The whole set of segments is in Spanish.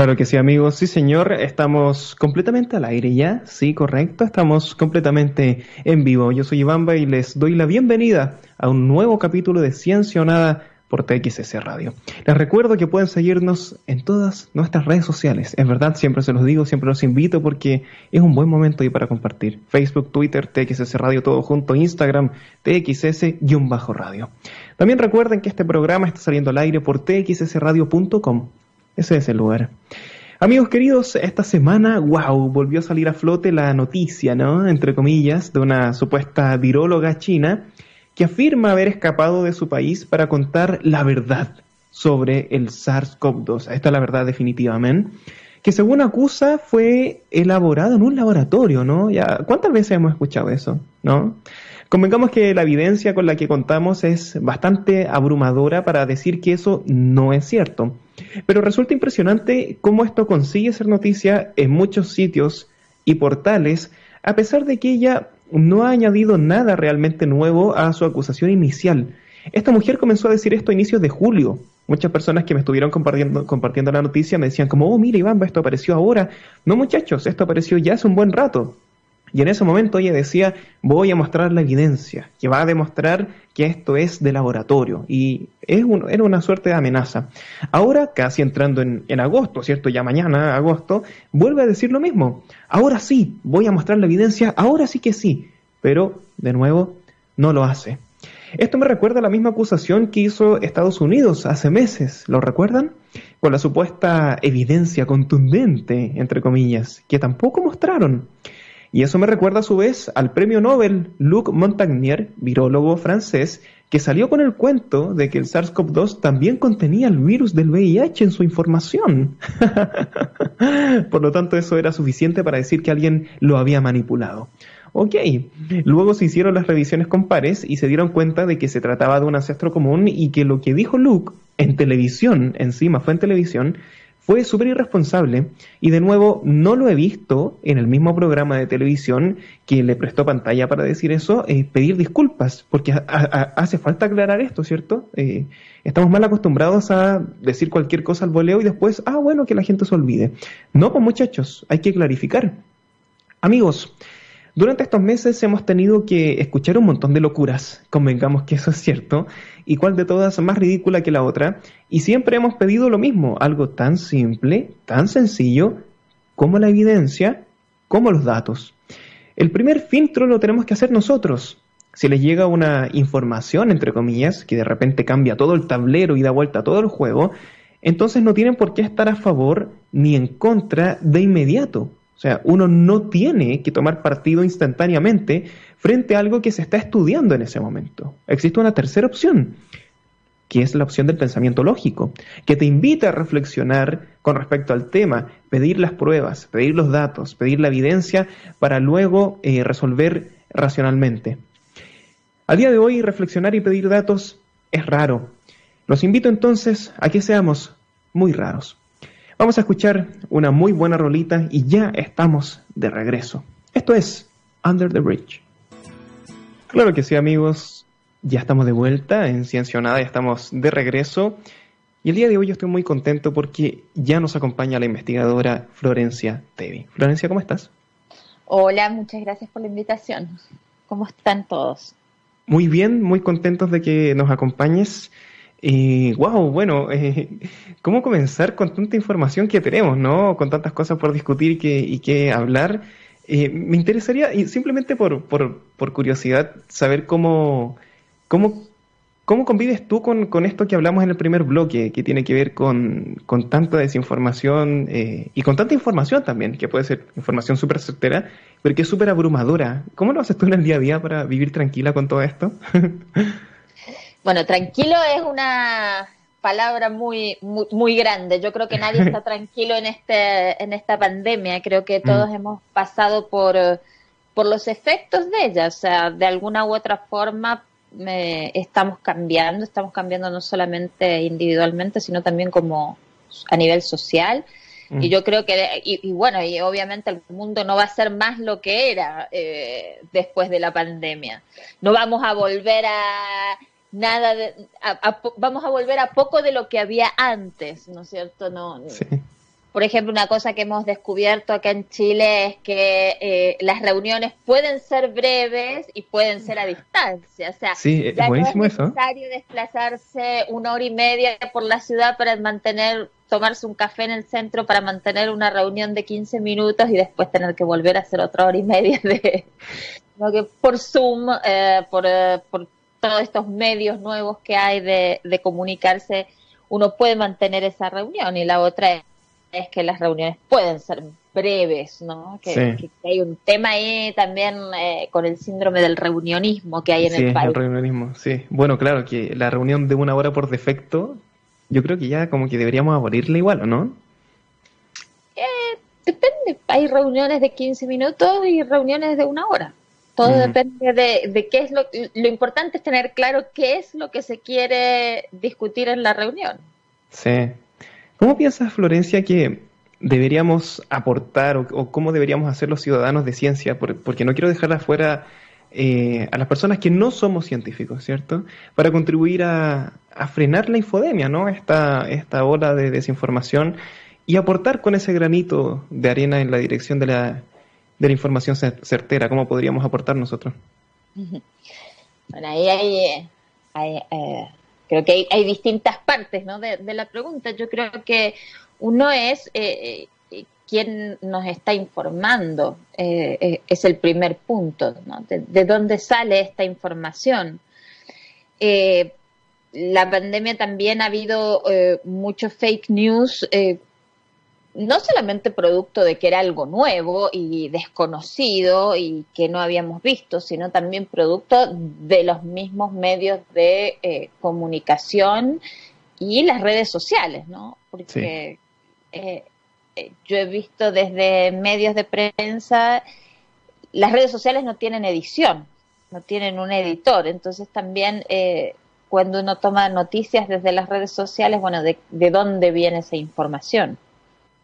Claro que sí, amigos. Sí, señor. Estamos completamente al aire ya. Sí, correcto. Estamos completamente en vivo. Yo soy Ivamba y les doy la bienvenida a un nuevo capítulo de Ciencia o Nada por TXS Radio. Les recuerdo que pueden seguirnos en todas nuestras redes sociales. Es verdad, siempre se los digo, siempre los invito porque es un buen momento ahí para compartir. Facebook, Twitter, TXS Radio, todo junto, Instagram, TXS-radio. También recuerden que este programa está saliendo al aire por txsradio.com ese es el lugar. Amigos queridos, esta semana, wow, volvió a salir a flote la noticia, ¿no? Entre comillas, de una supuesta viróloga china que afirma haber escapado de su país para contar la verdad sobre el SARS-CoV-2. Esta es la verdad definitivamente. Que según acusa fue elaborado en un laboratorio, ¿no? Ya, ¿Cuántas veces hemos escuchado eso, no? Convengamos que la evidencia con la que contamos es bastante abrumadora para decir que eso no es cierto. Pero resulta impresionante cómo esto consigue ser noticia en muchos sitios y portales, a pesar de que ella no ha añadido nada realmente nuevo a su acusación inicial. Esta mujer comenzó a decir esto a inicios de julio. Muchas personas que me estuvieron compartiendo, la noticia me decían como, oh, mira Iván, esto apareció ahora. No muchachos, esto apareció ya hace un buen rato. Y en ese momento ella decía, voy a mostrar la evidencia, que va a demostrar que esto es de laboratorio. Y es era una suerte de amenaza. Ahora, casi entrando en, en, agosto, ¿cierto? Ya mañana, agosto, vuelve a decir lo mismo. Ahora sí, voy a mostrar la evidencia, ahora sí que sí. Pero, de nuevo, no lo hace. Esto me recuerda a la misma acusación que hizo Estados Unidos hace meses, ¿lo recuerdan? Con la supuesta evidencia contundente, entre comillas, que tampoco mostraron. Y eso me recuerda a su vez al premio Nobel Luc Montagnier, virólogo francés, que salió con el cuento de que el SARS-CoV-2 también contenía el virus del VIH en su información. Por lo tanto, eso era suficiente para decir que alguien lo había manipulado. Ok, luego se hicieron las revisiones con pares y se dieron cuenta de que se trataba de un ancestro común y que lo que dijo Luke en televisión, encima fue en televisión, fue súper irresponsable y de nuevo no lo he visto en el mismo programa de televisión que le prestó pantalla para decir eso, eh, pedir disculpas, porque hace falta aclarar esto, ¿cierto? Eh, estamos mal acostumbrados a decir cualquier cosa al voleo y después, ah, bueno, que la gente se olvide. No, pues muchachos, hay que clarificar. Amigos, durante estos meses hemos tenido que escuchar un montón de locuras, convengamos que eso es cierto, y cuál de todas más ridícula que la otra, y siempre hemos pedido lo mismo, algo tan simple, tan sencillo, como la evidencia, como los datos. El primer filtro lo tenemos que hacer nosotros. Si les llega una información, entre comillas, que de repente cambia todo el tablero y da vuelta todo el juego, entonces no tienen por qué estar a favor ni en contra de inmediato. O sea, uno no tiene que tomar partido instantáneamente frente a algo que se está estudiando en ese momento. Existe una tercera opción, que es la opción del pensamiento lógico, que te invita a reflexionar con respecto al tema, pedir las pruebas, pedir los datos, pedir la evidencia para luego eh, resolver racionalmente. Al día de hoy, reflexionar y pedir datos es raro. Los invito entonces a que seamos muy raros. Vamos a escuchar una muy buena rolita y ya estamos de regreso. Esto es Under the Bridge. Claro que sí, amigos. Ya estamos de vuelta en Ciencia Nada, ya estamos de regreso. Y el día de hoy yo estoy muy contento porque ya nos acompaña la investigadora Florencia Tevi. Florencia, ¿cómo estás? Hola, muchas gracias por la invitación. ¿Cómo están todos? Muy bien, muy contentos de que nos acompañes. Y wow, bueno, eh, ¿cómo comenzar con tanta información que tenemos, ¿no? Con tantas cosas por discutir que, y que hablar. Eh, me interesaría, y simplemente por, por, por curiosidad, saber cómo, cómo, cómo convives tú con, con, esto que hablamos en el primer bloque, que tiene que ver con, con tanta desinformación eh, y con tanta información también, que puede ser información súper certera, pero que es súper abrumadora. ¿Cómo lo haces tú en el día a día para vivir tranquila con todo esto? Bueno, tranquilo es una palabra muy, muy, grande. Yo creo que nadie está tranquilo en este en esta pandemia. Creo que todos mm. hemos pasado por por los efectos de ella. O sea, de alguna u otra forma estamos cambiando. Estamos cambiando no solamente individualmente, sino también como a nivel social. Y mm. yo creo que, y, bueno, y obviamente el mundo no va a ser más lo que era eh, después de la pandemia. No vamos a volver a nada de, vamos a volver a poco de lo que había antes, ¿no es cierto? No, por ejemplo, una cosa que hemos descubierto acá en Chile es que eh, las reuniones pueden ser breves y pueden ser a distancia. O sea, ya no es necesario desplazarse una hora y media por la ciudad para mantener, tomarse un café en el centro para mantener una reunión de 15 minutos y después tener que volver a hacer otra hora y media de, que por Zoom, eh, por, eh, por todos estos medios nuevos que hay de, de comunicarse, uno puede mantener esa reunión y la otra es es que las reuniones pueden ser breves, ¿no? Que, hay un tema ahí también eh, con el síndrome del reunionismo que hay en el país. el reunionismo, sí. Bueno, claro, que la reunión de una hora por defecto, yo creo que ya como que deberíamos abolirla igual, ¿o no? Eh, depende. Hay reuniones de 15 minutos y reuniones de una hora. Todo depende de, de, qué es lo... Lo importante es tener claro qué es lo que se quiere discutir en la reunión. Sí. ¿Cómo piensas, Florencia, que deberíamos aportar o, cómo deberíamos hacer los ciudadanos de ciencia? porque no quiero dejar afuera eh, a las personas que no somos científicos, ¿cierto? Para contribuir a, frenar la infodemia, ¿no? Esta, esta ola de desinformación y aportar con ese granito de arena en la dirección de la, de la información certera. ¿Cómo podríamos aportar nosotros? Bueno, ahí hay, hay eh, creo que hay, distintas partes ¿no? de, la pregunta. Yo creo que uno es eh, eh quién nos está informando, eh, eh, es el primer punto, ¿no? de, dónde sale esta información. la pandemia también ha habido mucho fake news no solamente producto de que era algo nuevo y desconocido y que no habíamos visto, sino también producto de los mismos medios de eh, comunicación y las redes sociales, ¿no? Porque eh, eh, yo he visto desde medios de prensa, las redes sociales no tienen edición, no tienen un editor, entonces también cuando uno toma noticias desde las redes sociales, bueno, de dónde viene esa información?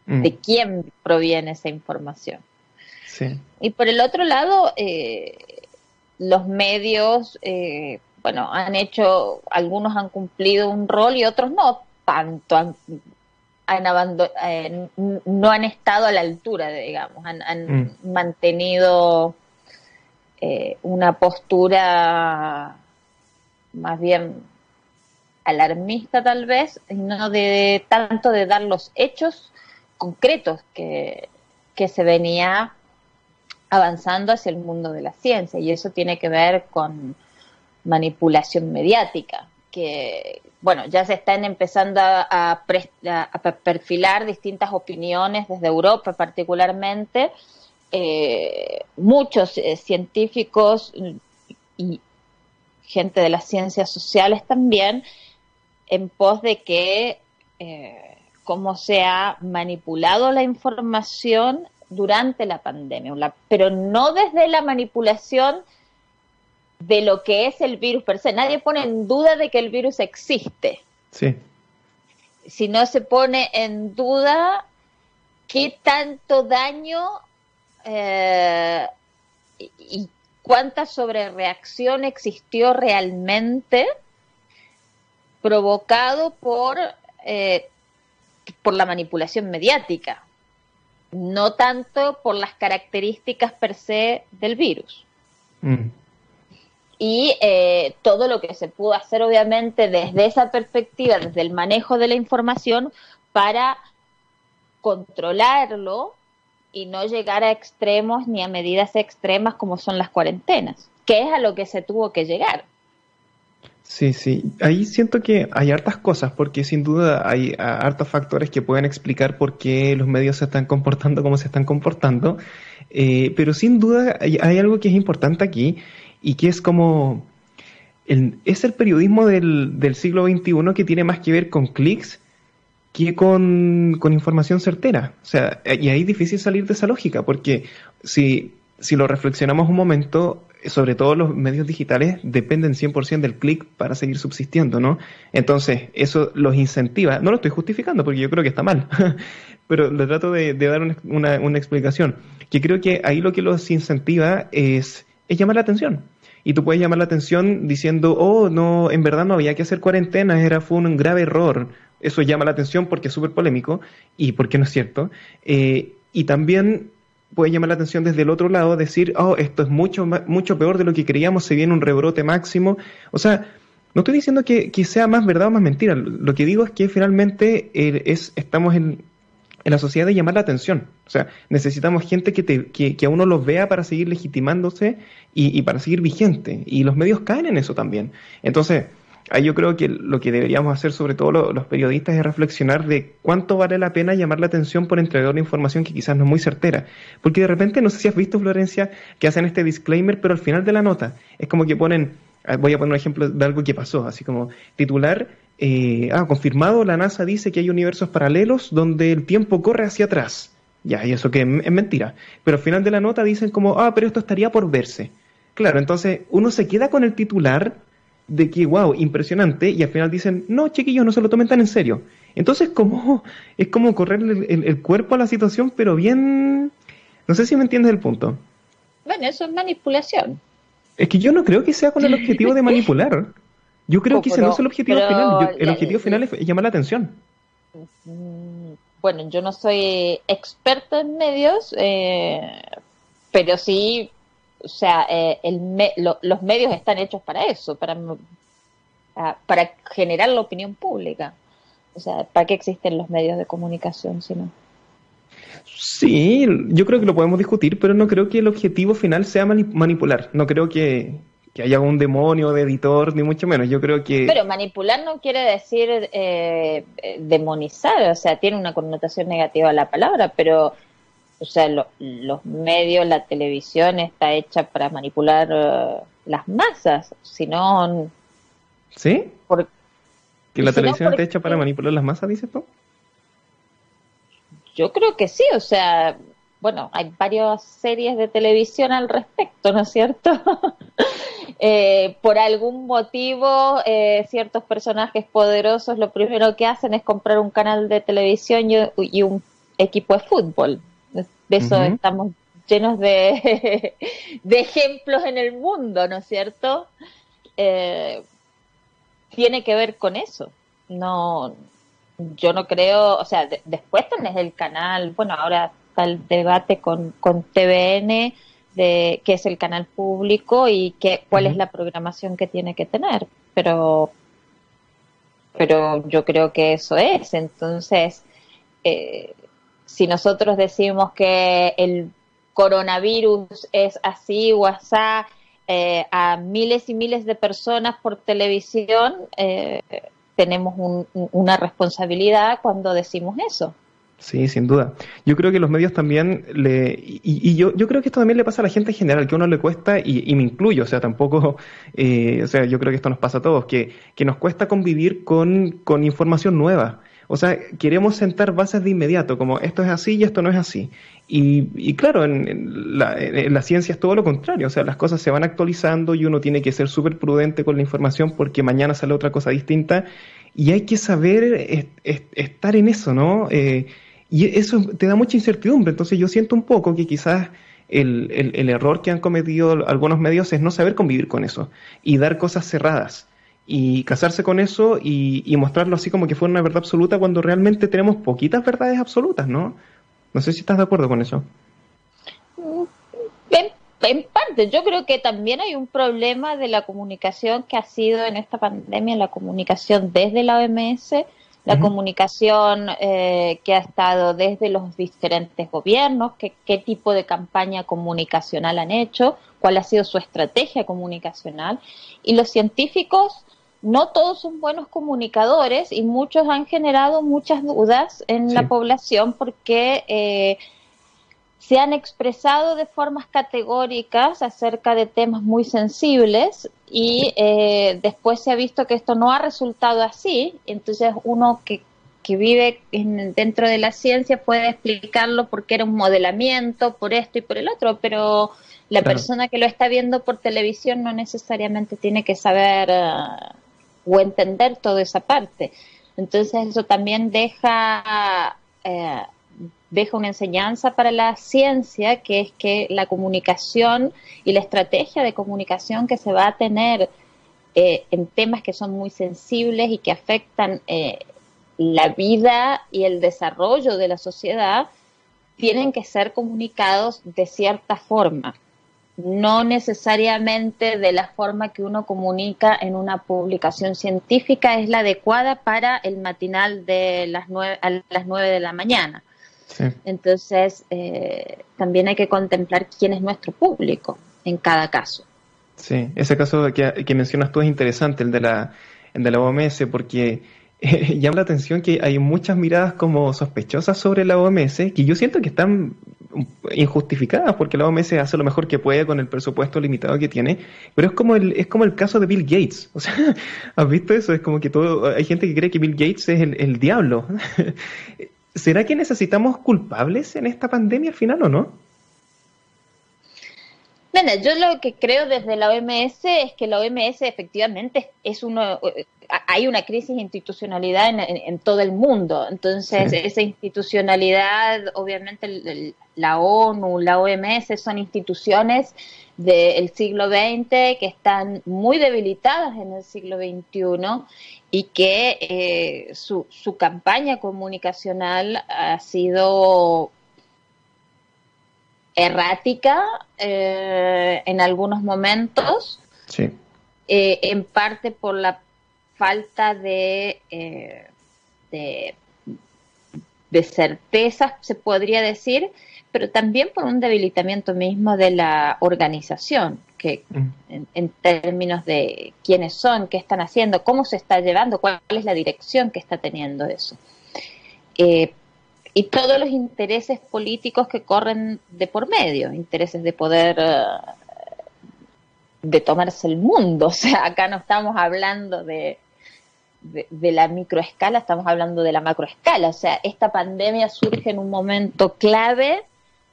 Mm. de quién proviene esa información. Y por el otro lado, eh, los medios, eh, bueno, han hecho, algunos han cumplido un rol y otros no tanto, han, eh, no han estado a la altura, digamos, han, mm. mantenido una postura más bien alarmista tal vez, y no de tanto de dar los hechos concretos que, se venía avanzando hacia el mundo de la ciencia y eso tiene que ver con manipulación mediática que bueno ya se están empezando a, perfilar distintas opiniones desde Europa particularmente. Eh, muchos eh, científicos y gente de las ciencias sociales también en pos de que eh, cómo se ha manipulado la información durante la pandemia, pero no desde la manipulación de lo que es el virus per se. Nadie pone en duda de que el virus existe. Sí. Sino se pone en duda qué tanto daño eh, y cuánta sobrereacción existió realmente provocado por eh, por la manipulación mediática, no tanto por las características per se del virus. Mm. Y eh, todo lo que se pudo hacer, obviamente, desde esa perspectiva, desde el manejo de la información, para controlarlo y no llegar a extremos ni a medidas extremas como son las cuarentenas, que es a lo que se tuvo que llegar. Sí, sí. Ahí siento que hay hartas cosas, porque sin duda hay hartos factores que pueden explicar por qué los medios se están comportando como se están comportando. Eh, pero sin duda hay, algo que es importante aquí y que es como... Es el periodismo del, del siglo XXI que tiene más que ver con clics que con, con, información certera. O sea, y ahí es difícil salir de esa lógica, porque si, si lo reflexionamos un momento, sobre todo los medios digitales dependen 100% del clic para seguir subsistiendo, ¿no? Entonces, eso los incentiva. No lo estoy justificando porque yo creo que está mal, pero le trato de, dar una, una, explicación. Que creo que ahí lo que los incentiva es, es llamar la atención. Y tú puedes llamar la atención diciendo, oh, no, en verdad no había que hacer cuarentena, era, fue un grave error. eso llama la atención porque es súper polémico y porque no es cierto. Eh, y también puede llamar la atención desde el otro lado, decir, oh, esto es mucho, mucho peor de lo que creíamos, se viene un rebrote máximo. O sea, no estoy diciendo que, sea más verdad o más mentira, lo que digo es que finalmente eh, es, estamos en, en, la sociedad de llamar la atención. O sea, necesitamos gente que, te, que, que a uno los vea para seguir legitimándose y, y para seguir vigente. Y los medios caen en eso también. Entonces, ahí yo creo que lo que deberíamos hacer, sobre todo los periodistas, es reflexionar de cuánto vale la pena llamar la atención por entregar una información que quizás no es muy certera. Porque de repente, no sé si has visto, Florencia, que hacen este disclaimer, pero al final de la nota es como que ponen, ah, voy a poner un ejemplo de algo que pasó, así como titular, eh, ah, confirmado, la NASA dice que hay universos paralelos donde el tiempo corre hacia atrás. Ya, y eso que es mentira. Pero al final de la nota dicen como, ah, pero esto estaría por verse. Claro, entonces uno se queda con el titular de que, wow, impresionante, y al final dicen, no, chiquillos, no se lo tomen tan en serio. Entonces, como, es como correr el, cuerpo a la situación, pero bien... No sé si me entiendes el punto. Bueno, eso es manipulación. Es que yo no creo que sea con el objetivo de manipular. Yo creo que ese no es el objetivo final. el objetivo final es llamar la atención. Mm, bueno, yo no soy experta en medios, eh, pero sí o sea, eh, los medios están hechos para eso, para, para generar la opinión pública. O sea, ¿para qué existen los medios de comunicación si no? Sí, yo creo que lo podemos discutir, pero no creo que el objetivo final sea manipular. No creo que, haya un demonio de editor, ni mucho menos. Yo creo que... Pero manipular no quiere decir eh, demonizar, o sea, tiene una connotación negativa la palabra, pero o sea, los medios, la televisión está hecha para manipular eh, las masas, si no... ¿Sí? ¿Que la televisión está hecha para manipular las masas, dices tú? Yo creo que sí, o sea, bueno, hay varias series de televisión al respecto, ¿no es cierto? Eh, por algún motivo, eh, ciertos personajes poderosos lo primero que hacen es comprar un canal de televisión y un equipo de fútbol. De eso estamos llenos de, de, ejemplos en el mundo, ¿no es cierto? Eh, tiene que ver con eso. No, yo no creo, o sea, después tenés el canal, bueno, ahora está el debate con, con TVN de qué es el canal público y qué, cuál es la programación que tiene que tener, pero pero yo creo que eso es. Entonces, eh, si nosotros decimos que el coronavirus es así o asá eh, a miles y miles de personas por televisión, eh, tenemos una responsabilidad cuando decimos eso. Sí, sin duda. Yo creo que los medios también le... Y, yo, yo creo que esto también le pasa a la gente en general, que a uno le cuesta, y, me incluyo, o sea, tampoco... Eh, o sea, yo creo que esto nos pasa a todos, que, que nos cuesta convivir con, con información nueva. O sea, queremos sentar bases de inmediato, como esto es así y esto no es así. Y, claro, en, la, ciencia es todo lo contrario, o sea, las cosas se van actualizando y uno tiene que ser súper prudente con la información porque mañana sale otra cosa distinta y hay que saber estar en eso, ¿no? Eh, y eso te da mucha incertidumbre, entonces yo siento un poco que quizás el, el error que han cometido algunos medios es no saber convivir con eso y dar cosas cerradas y casarse con eso y, mostrarlo así como que fuera una verdad absoluta cuando realmente tenemos poquitas verdades absolutas, ¿no? No sé si estás de acuerdo con eso. En, parte, yo creo que también hay un problema de la comunicación que ha sido en esta pandemia, la comunicación desde la OMS, la comunicación eh, que ha estado desde los diferentes gobiernos, que, qué tipo de campaña comunicacional han hecho, cuál ha sido su estrategia comunicacional. Y los científicos no todos son buenos comunicadores y muchos han generado muchas dudas en la población porque eh, se han expresado de formas categóricas acerca de temas muy sensibles y eh, después se ha visto que esto no ha resultado así. Entonces uno que, que vive dentro de la ciencia puede explicarlo porque era un modelamiento, por esto y por el otro, pero la persona que lo está viendo por televisión no necesariamente tiene que saber... Eh, o entender toda esa parte. Entonces eso también deja, eh, deja una enseñanza para la ciencia, que es que la comunicación y la estrategia de comunicación que se va a tener eh, en temas que son muy sensibles y que afectan eh, la vida y el desarrollo de la sociedad tienen que ser comunicados de cierta forma, no necesariamente de la forma que uno comunica en una publicación científica es la adecuada para el matinal de las nueve, a las nueve de la mañana. Entonces, eh, también hay que contemplar quién es nuestro público en cada caso. Sí, ese caso que, que mencionas tú es interesante, el de la, el de la OMS, porque llama la atención que hay muchas miradas como sospechosas sobre la OMS que yo siento que están injustificadas porque la OMS hace lo mejor que puede con el presupuesto limitado que tiene, pero es como el es como el caso de Bill Gates, o sea, ¿has visto eso? Es como que todo hay gente que cree que Bill Gates es el, el diablo. ¿Será que necesitamos culpables en esta pandemia al final o no? Yo lo que creo desde la OMS es que la OMS efectivamente es uno, hay una crisis de institucionalidad en, todo el mundo. Entonces, esa institucionalidad, obviamente la ONU, la OMS son instituciones del siglo XX que están muy debilitadas en el siglo XXI y que eh, su, su campaña comunicacional ha sido errática eh, en algunos momentos, sí. Eh, en parte por la falta de, eh, de, certezas, se podría decir, pero también por un debilitamiento mismo de la organización, que en, términos de quiénes son, qué están haciendo, cómo se está llevando, cuál es la dirección que está teniendo eso. Eh, y todos los intereses políticos que corren de por medio, intereses de poder eh, de tomarse el mundo. O sea, acá no estamos hablando de, de, la microescala, estamos hablando de la macroescala. O sea, esta pandemia surge en un momento clave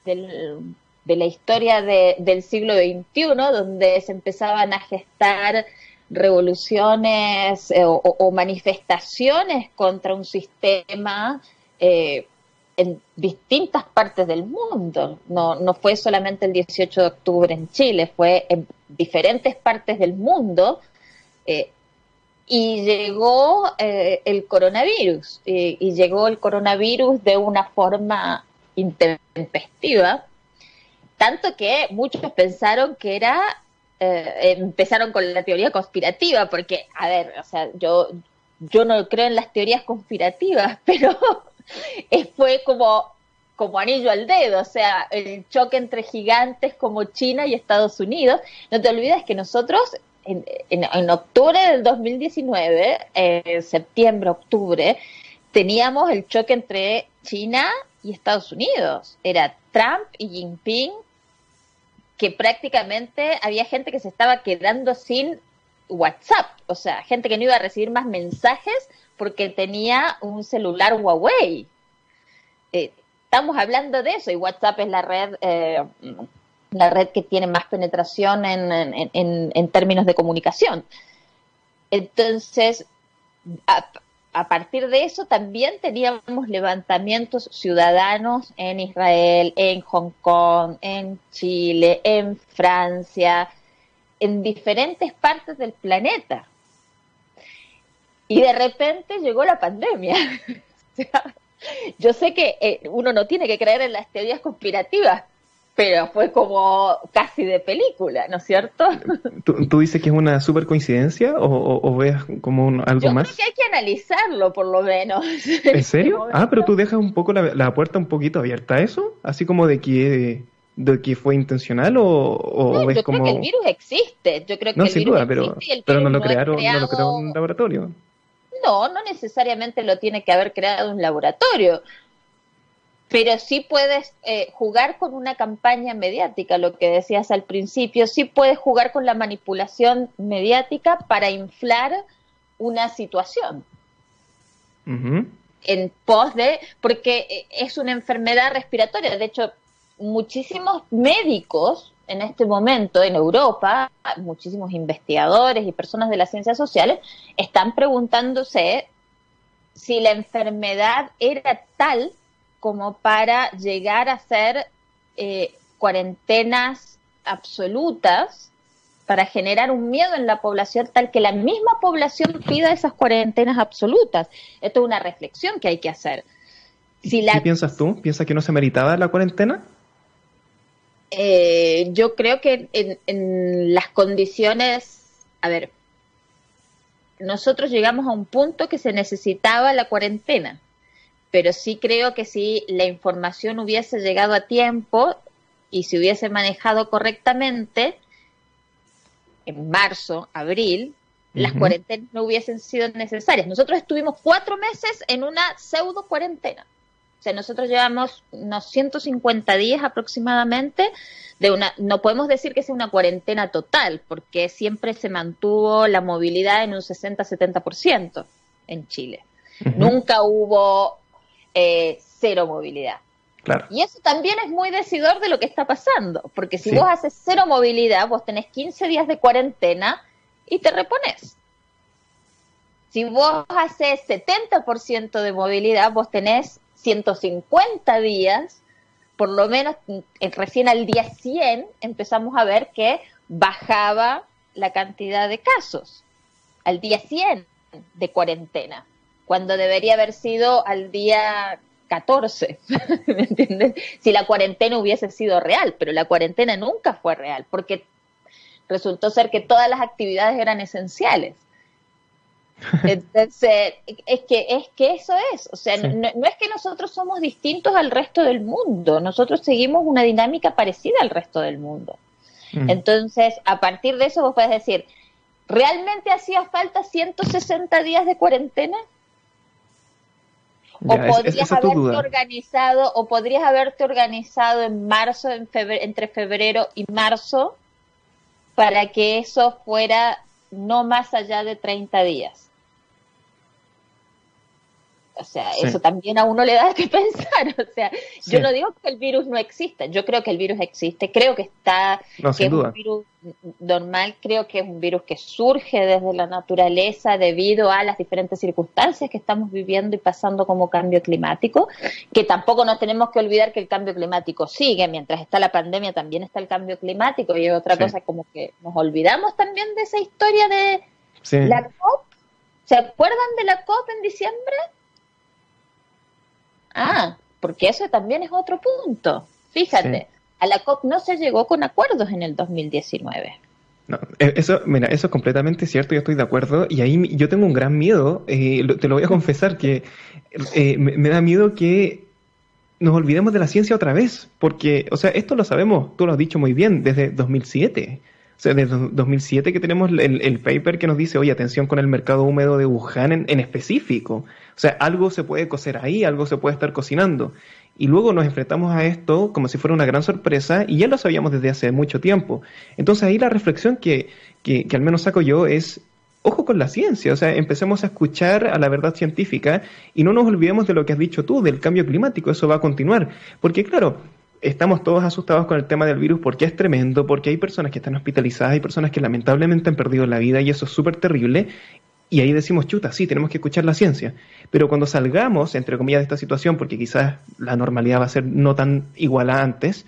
de la historia del siglo XXI, donde se empezaban a gestar revoluciones eh, o, manifestaciones contra un sistema eh, en distintas partes del mundo. No, no fue solamente el 18 de octubre en Chile, fue en diferentes partes del mundo. Eh, y llegó eh, el coronavirus, y llegó el coronavirus de una forma intempestiva, tanto que muchos pensaron que era, eh, empezaron con la teoría conspirativa, porque, a ver, o sea, yo, yo no creo en las teorías conspirativas, pero fue como, como anillo al dedo, o sea, el choque entre gigantes como China y Estados Unidos. No te olvides que nosotros en, en, octubre del 2019, eh, septiembre, octubre, teníamos el choque entre China y Estados Unidos. Era Trump y Jinping, que prácticamente había gente que se estaba quedando sin WhatsApp, o sea, gente que no iba a recibir más mensajes porque tenía un celular Huawei. Eh, estamos hablando de eso y WhatsApp es la red, eh, la red que tiene más penetración en, en, términos de comunicación. Entonces, a, partir de eso también teníamos levantamientos ciudadanos en Israel, en Hong Kong, en Chile, en Francia, en diferentes partes del planeta. Y de repente llegó la pandemia. yo sé que eh, uno no tiene que creer en las teorías conspirativas, pero fue como casi de película, ¿no es cierto? ¿Tú, dices que es una super coincidencia o, ves como algo más? Creo que hay que analizarlo, por lo menos. ¿En serio? ah, pero tú dejas un poco la, puerta un poquito abierta a eso, así como de que de que fue intencional o, no, yo creo que el virus existe. Yo creo que no sin duda pero, pero no lo crearon no lo crearon en un laboratorio. No, no necesariamente lo tiene que haber creado un laboratorio, pero sí puedes eh, jugar con una campaña mediática, lo que decías al principio, sí puedes jugar con la manipulación mediática para inflar una situación. En pos de, porque eh, es una enfermedad respiratoria, de hecho, muchísimos médicos en este momento en Europa, muchísimos investigadores y personas de las ciencias sociales están preguntándose si la enfermedad era tal como para llegar a ser eh, cuarentenas absolutas para generar un miedo en la población tal que la misma población pida esas cuarentenas absolutas. Esto es una reflexión que hay que hacer. Si ¿Qué piensas tú? ¿Piensas que no se meritaba la cuarentena? Eh, yo creo que en, las condiciones, a ver, nosotros llegamos a un punto que se necesitaba la cuarentena, pero sí creo que si la información hubiese llegado a tiempo y se hubiese manejado correctamente, en marzo, abril, las cuarentenas no hubiesen sido necesarias. Nosotros estuvimos cuatro meses en una pseudo cuarentena sea, nosotros llevamos unos 150 días aproximadamente de una, no podemos decir que sea una cuarentena total, porque siempre se mantuvo la movilidad en un 60-70% en Chile. Nunca hubo eh, cero movilidad. Claro. Y eso también es muy decidor de lo que está pasando, porque si vos haces cero movilidad, vos tenés 15 días de cuarentena y te repones. Si vos haces 70% de movilidad, vos tenés 150 días, por lo menos recién al día 100 empezamos a ver que bajaba la cantidad de casos, al día 100 de cuarentena, cuando debería haber sido al día 14, ¿me entiendes? Si la cuarentena hubiese sido real, pero la cuarentena nunca fue real, porque resultó ser que todas las actividades eran esenciales. Entonces, es que, es que eso es, o sea, no, es que nosotros somos distintos al resto del mundo, nosotros seguimos una dinámica parecida al resto del mundo. Mm. Entonces, a partir de eso vos puedes decir, ¿realmente hacía falta 160 días de cuarentena? o podrías haberte organizado, o podrías haberte organizado en marzo, en entre febrero y marzo, para que eso fuera no más allá de 30 días. O sea, eso también a uno le da que pensar. O sea, yo no digo que el virus no exista, yo creo que el virus existe, creo que está, que es un virus normal, creo que es un virus que surge desde la naturaleza debido a las diferentes circunstancias que estamos viviendo y pasando como cambio climático, que tampoco nos tenemos que olvidar que el cambio climático sigue, mientras está la pandemia también está el cambio climático y otra cosa como que nos olvidamos también de esa historia de la COP. ¿Se acuerdan de la COP en diciembre? Ah, porque eso también es otro punto. Fíjate, a la COP no se llegó con acuerdos en el 2019. No, e, eso, mira, eso es completamente cierto, yo estoy de acuerdo, y ahí yo tengo un gran miedo, eh, te lo voy a confesar, que eh, me, da miedo que nos olvidemos de la ciencia otra vez, porque, o sea, esto lo sabemos, tú lo has dicho muy bien, desde 2007. O sea, desde 2007 que tenemos el, paper que nos dice, oye, atención con el mercado húmedo de Wuhan en, específico. O sea, algo se puede cocer ahí, algo se puede estar cocinando. Y luego nos enfrentamos a esto como si fuera una gran sorpresa y ya lo sabíamos desde hace mucho tiempo. Entonces ahí la reflexión que, que, que al menos saco yo es, ojo con la ciencia, o sea, empecemos a escuchar a la verdad científica y no nos olvidemos de lo que has dicho tú, del cambio climático, eso va a continuar. Porque claro, estamos todos asustados con el tema del virus porque es tremendo, porque hay personas que están hospitalizadas, hay personas que lamentablemente han perdido la vida y eso es súper terrible. Y ahí decimos, chuta, sí, tenemos que escuchar la ciencia. Pero cuando salgamos, entre comillas, de esta situación, porque quizás la normalidad va a ser no tan igual a antes,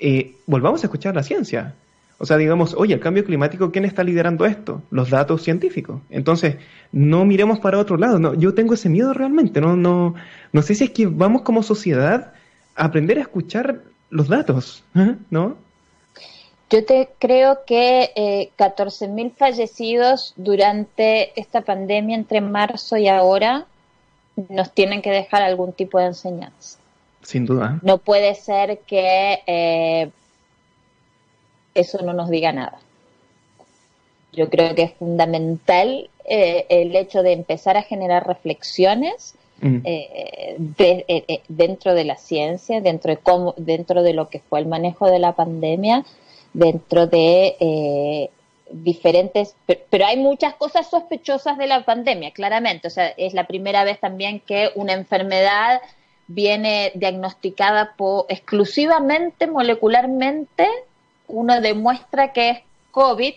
eh, volvamos a escuchar la ciencia. O sea, digamos, oye, el cambio climático, ¿quién está liderando esto? Los datos científicos. Entonces, no miremos para otro lado. No, yo tengo ese miedo realmente. No, no, no sé si es que vamos como sociedad a aprender a escuchar los datos, ¿eh? ¿no? Yo te creo que eh, 14.000 fallecidos durante esta pandemia entre marzo y ahora nos tienen que dejar algún tipo de enseñanza. Sin duda. No puede ser que eh, eso no nos diga nada. Yo creo que es fundamental eh, el hecho de empezar a generar reflexiones Mm. Eh, de, eh, eh, dentro de la ciencia, dentro de, cómo, dentro de lo que fue el manejo de la pandemia, dentro de diferentes, pero, hay muchas cosas sospechosas de la pandemia, claramente. O sea, es la primera vez también que una enfermedad viene diagnosticada exclusivamente molecularmente, uno demuestra que es COVID,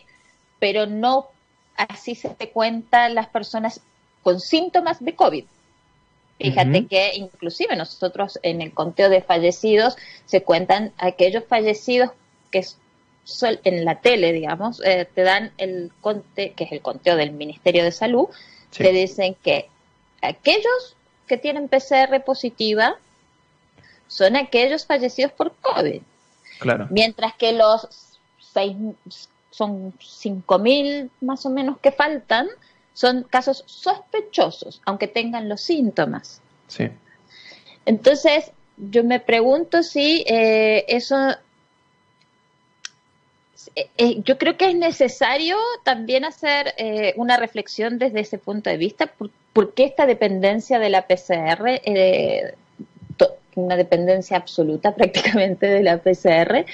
pero no así se te cuentan las personas con síntomas de COVID. Fíjate que inclusive nosotros en el conteo de fallecidos se cuentan aquellos fallecidos que en la tele, digamos, eh, te dan el conte, que es el conteo del Ministerio de Salud, te dicen que aquellos que tienen PCR positiva son aquellos fallecidos por COVID. Claro. Mientras que los seis, son 5.000 más o menos que faltan, son casos sospechosos, aunque tengan los síntomas. Sí. Entonces, yo me pregunto si eh, eso... Eh, eh, yo creo que es necesario también hacer una reflexión desde ese punto de vista. ¿Por, qué esta dependencia de la PCR, una dependencia absoluta prácticamente de la PCR,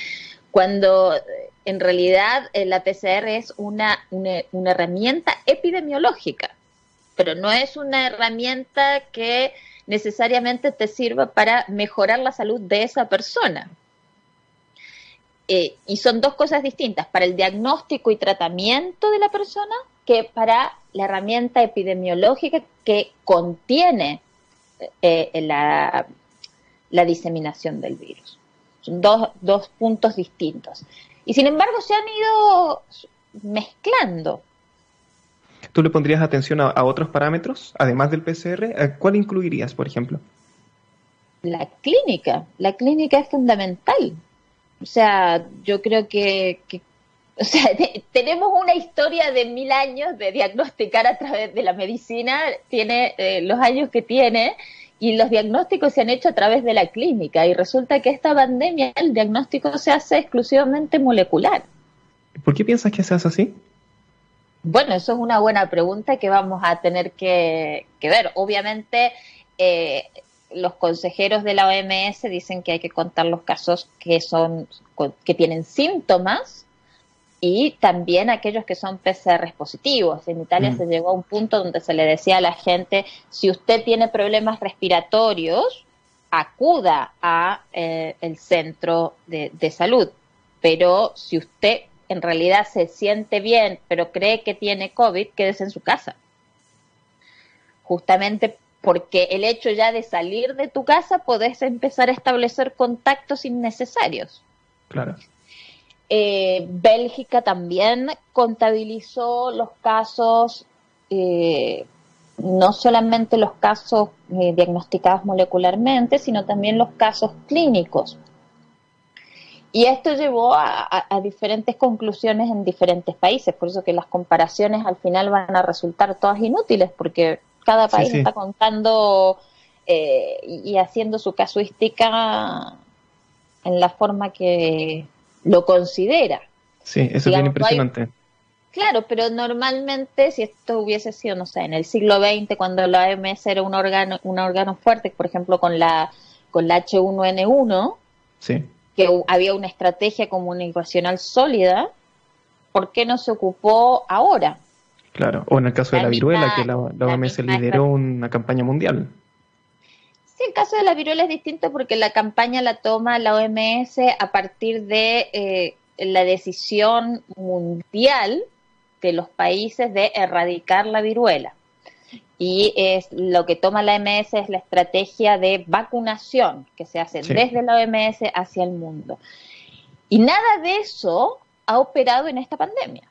cuando en realidad la PCR es una, una herramienta epidemiológica, pero no es una herramienta que necesariamente te sirva para mejorar la salud de esa persona. Eh, y son dos cosas distintas, para el diagnóstico y tratamiento de la persona que para la herramienta epidemiológica que contiene eh, la, la, diseminación del virus. Son dos, dos puntos distintos. Y sin embargo se han ido mezclando. ¿Tú le pondrías atención a, otros parámetros, además del PCR? ¿Cuál incluirías, por ejemplo? La clínica. La clínica es fundamental. O sea, yo creo que, o sea, tenemos una historia de mil años de diagnosticar a través de la medicina, tiene eh, los años que tiene, y los diagnósticos se han hecho a través de la clínica, y resulta que esta pandemia, el diagnóstico se hace exclusivamente molecular. ¿Por qué piensas que se hace así? Bueno, eso es una buena pregunta que vamos a tener que, ver. Obviamente, eh, los consejeros de la OMS dicen que hay que contar los casos que son que tienen síntomas y también aquellos que son PCR positivos. En Italia mm. se llegó a un punto donde se le decía a la gente, si usted tiene problemas respiratorios, acuda a eh, el centro de salud. Pero si usted en realidad se siente bien, pero cree que tiene COVID, quédese en su casa. Justamente porque el hecho ya de salir de tu casa podés empezar a establecer contactos innecesarios. Claro. Eh, Bélgica también contabilizó los casos, eh, no solamente los casos eh, diagnosticados molecularmente, sino también los casos clínicos. Y esto llevó a, diferentes conclusiones en diferentes países, por eso que las comparaciones al final van a resultar todas inútiles, porque cada país está contando eh, y haciendo su casuística en la forma que lo considera. Sí, eso es bien impresionante. claro, pero normalmente si esto hubiese sido, no sé, en el siglo XX, cuando la OMS era un órgano, un órgano fuerte, por ejemplo, con la, con la H1N1, sí que había una estrategia comunicacional sólida, ¿por qué no se ocupó ahora? Claro, o en el caso de la, viruela, que la, OMS lideró una campaña mundial. Sí, el caso de la viruela es distinto porque la campaña la toma la OMS a partir de eh, la decisión mundial de los países de erradicar la viruela y es lo que toma la OMS es la estrategia de vacunación que se hace desde la OMS hacia el mundo. Y nada de eso ha operado en esta pandemia.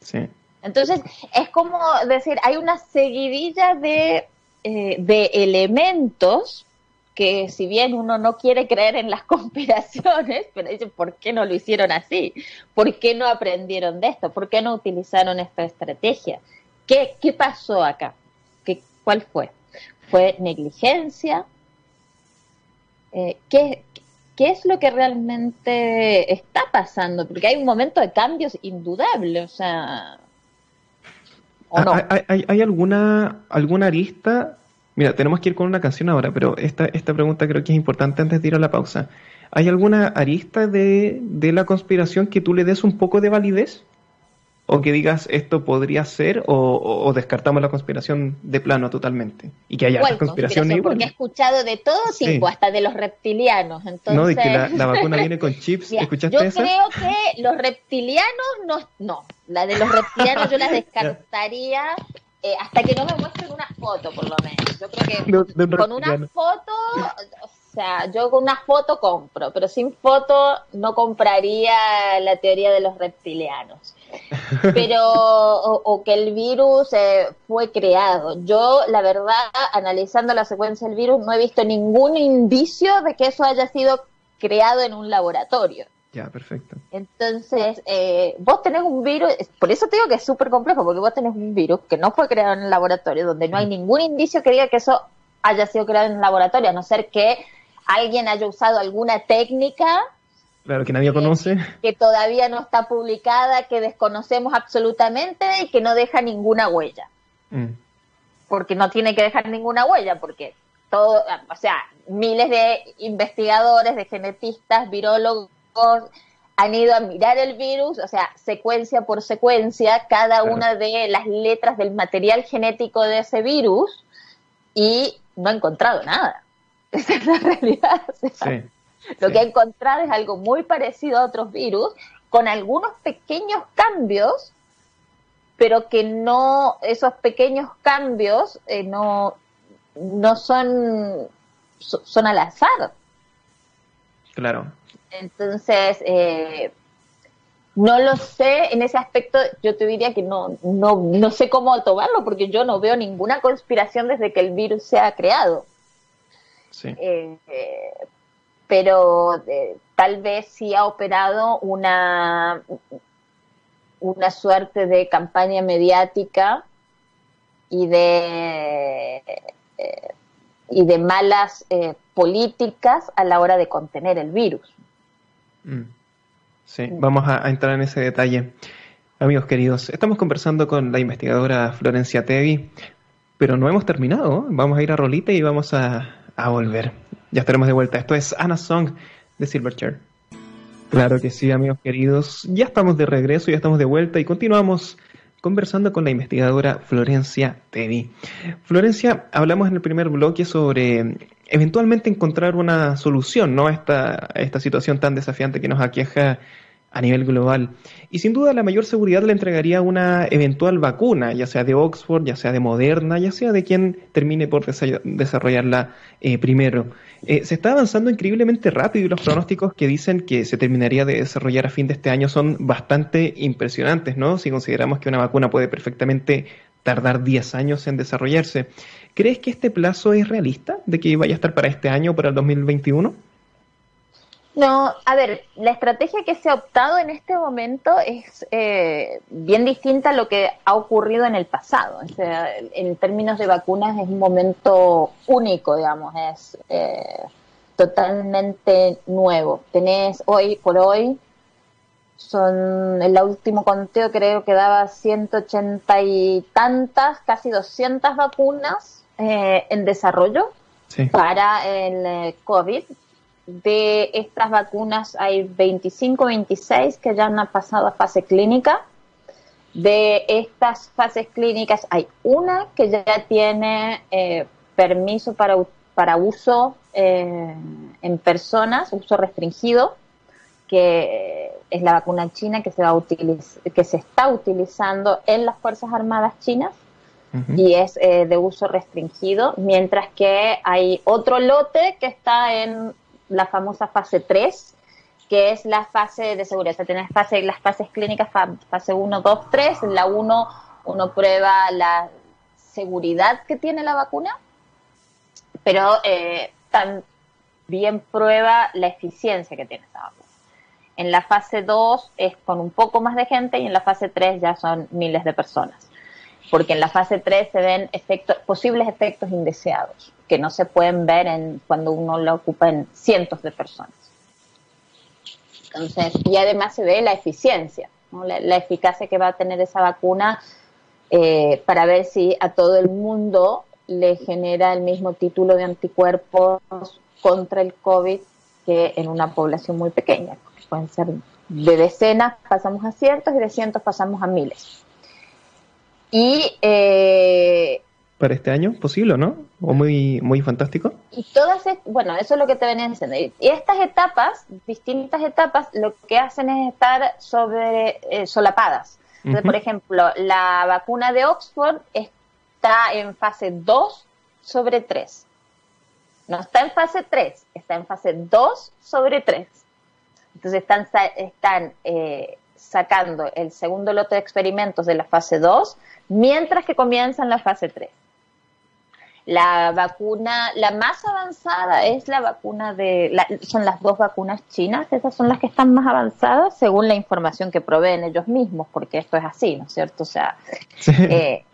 Sí. Entonces, es como decir, hay una seguidilla de, eh, de elementos que si bien uno no quiere creer en las conspiraciones, pero dice, ¿por qué no lo hicieron así? ¿Por qué no aprendieron de esto? ¿Por qué no utilizaron esta estrategia? ¿Qué, qué pasó acá? ¿Cuál fue? ¿Fue negligencia? Eh, ¿qué, es lo que realmente está pasando? Porque hay un momento de cambios indudable, o sea... ¿Hay, alguna, alguna arista? Mira, tenemos que ir con una canción ahora, pero esta, esta pregunta creo que es importante antes de ir a la pausa. ¿Hay alguna arista de, de la conspiración que tú le des un poco de validez? O que digas esto podría ser o, descartamos la conspiración de plano totalmente y que haya conspiración, igual. Porque he escuchado de todo tipo, hasta de los reptilianos. Entonces... No, de que la, vacuna viene con chips. ¿Escuchaste yo creo que los reptilianos no, no, la de los reptilianos yo la descartaría eh, hasta que no me muestren una foto, por lo menos. Yo creo que con una foto O sea, yo con una foto compro, pero sin foto no compraría la teoría de los reptilianos. Pero, o, que el virus eh, fue creado. Yo, la verdad, analizando la secuencia del virus, no he visto ningún indicio de que eso haya sido creado en un laboratorio. Ya, perfecto. Entonces, eh, vos tenés un virus, por eso te digo que es súper complejo, porque vos tenés un virus que no fue creado en el laboratorio, donde no hay ningún indicio que diga que eso haya sido creado en el laboratorio, a no ser que alguien haya usado alguna técnica. Claro, que nadie conoce. Que todavía no está publicada, que desconocemos absolutamente y que no deja ninguna huella. Mm. Porque no tiene que dejar ninguna huella, porque todo, o sea, miles de investigadores, de genetistas, virólogos, han ido a mirar el virus, o sea, secuencia por secuencia, cada una de las letras del material genético de ese virus y no ha encontrado nada. Esa es la realidad. Lo que ha encontrado es algo muy parecido a otros virus, con algunos pequeños cambios, pero que no, esos pequeños cambios eh, no, no son, son al azar. Claro. Entonces, eh, no lo sé, en ese aspecto yo te diría que no, no, no sé cómo tomarlo porque yo no veo ninguna conspiración desde que el virus se ha creado. Eh, pero eh, tal vez sí ha operado una, una suerte de campaña mediática y de, eh, y de malas políticas a la hora de contener el virus. Mm. Sí, vamos a, entrar en ese detalle. Amigos queridos, estamos conversando con la investigadora Florencia Tevi, pero no hemos terminado. Vamos a ir a Rolita y vamos a, a volver. Ya estaremos de vuelta. Esto es Anna Song de Silverchair. Claro que sí, amigos queridos. Ya estamos de regreso, ya estamos de vuelta y continuamos conversando con la investigadora Florencia Tevi. Florencia, hablamos en el primer bloque sobre eventualmente encontrar una solución ¿no? a, esta, esta situación tan desafiante que nos aqueja a nivel global. Y sin duda la mayor seguridad le entregaría una eventual vacuna, ya sea de Oxford, ya sea de Moderna, ya sea de quien termine por desarrollarla eh, primero. Eh, se está avanzando increíblemente rápido y los pronósticos que dicen que se terminaría de desarrollar a fin de este año son bastante impresionantes, ¿no? Si consideramos que una vacuna puede perfectamente tardar 10 años en desarrollarse. ¿Crees que este plazo es realista de que vaya a estar para este año o para el 2021? No, a ver, la estrategia que se ha optado en este momento es eh, bien distinta a lo que ha ocurrido en el pasado. O sea, en términos de vacunas es un momento único, digamos, es eh, totalmente nuevo. Tenés hoy por hoy, son el último conteo creo que daba 180 y tantas, casi 200 vacunas eh, en desarrollo para el COVID de estas vacunas hay 25, 26 que ya han pasado a fase clínica. De estas fases clínicas hay una que ya tiene eh, permiso para, para uso eh, en personas, uso restringido, que es la vacuna china que se, va a que se está utilizando en las Fuerzas Armadas chinas y es eh, de uso restringido, mientras que hay otro lote que está en la famosa fase 3, que es la fase de seguridad. O sea, fase, las fases clínicas, fase 1, 2, 3. En la 1 uno prueba la seguridad que tiene la vacuna, pero eh, también prueba la eficiencia que tiene esta vacuna. En la fase 2 es con un poco más de gente y en la fase 3 ya son miles de personas. Porque en la fase 3 se ven efectos, posibles efectos indeseados que no se pueden ver en, cuando uno lo ocupa en cientos de personas. Entonces, y además se ve la eficiencia, la, eficacia que va a tener esa vacuna eh, para ver si a todo el mundo le genera el mismo título de anticuerpos contra el COVID que en una población muy pequeña, pueden ser de decenas pasamos a cientos y de cientos pasamos a miles. Y eh, para este año, posible, ¿no? O muy, muy fantástico. Y todas, bueno, eso es lo que te venía diciendo. Y estas etapas, distintas etapas, lo que hacen es estar sobre eh, solapadas. Entonces, por ejemplo, la vacuna de Oxford está en fase 2 sobre 3. No está en fase 3, está en fase 2 sobre 3. Entonces están, están eh, sacando el segundo lote de experimentos de la fase 2 mientras que comienzan la fase 3. La vacuna, la más avanzada es la vacuna de, son las dos vacunas chinas, esas son las que están más avanzadas según la información que proveen ellos mismos, porque esto es así, ¿no es cierto? O sea, eh,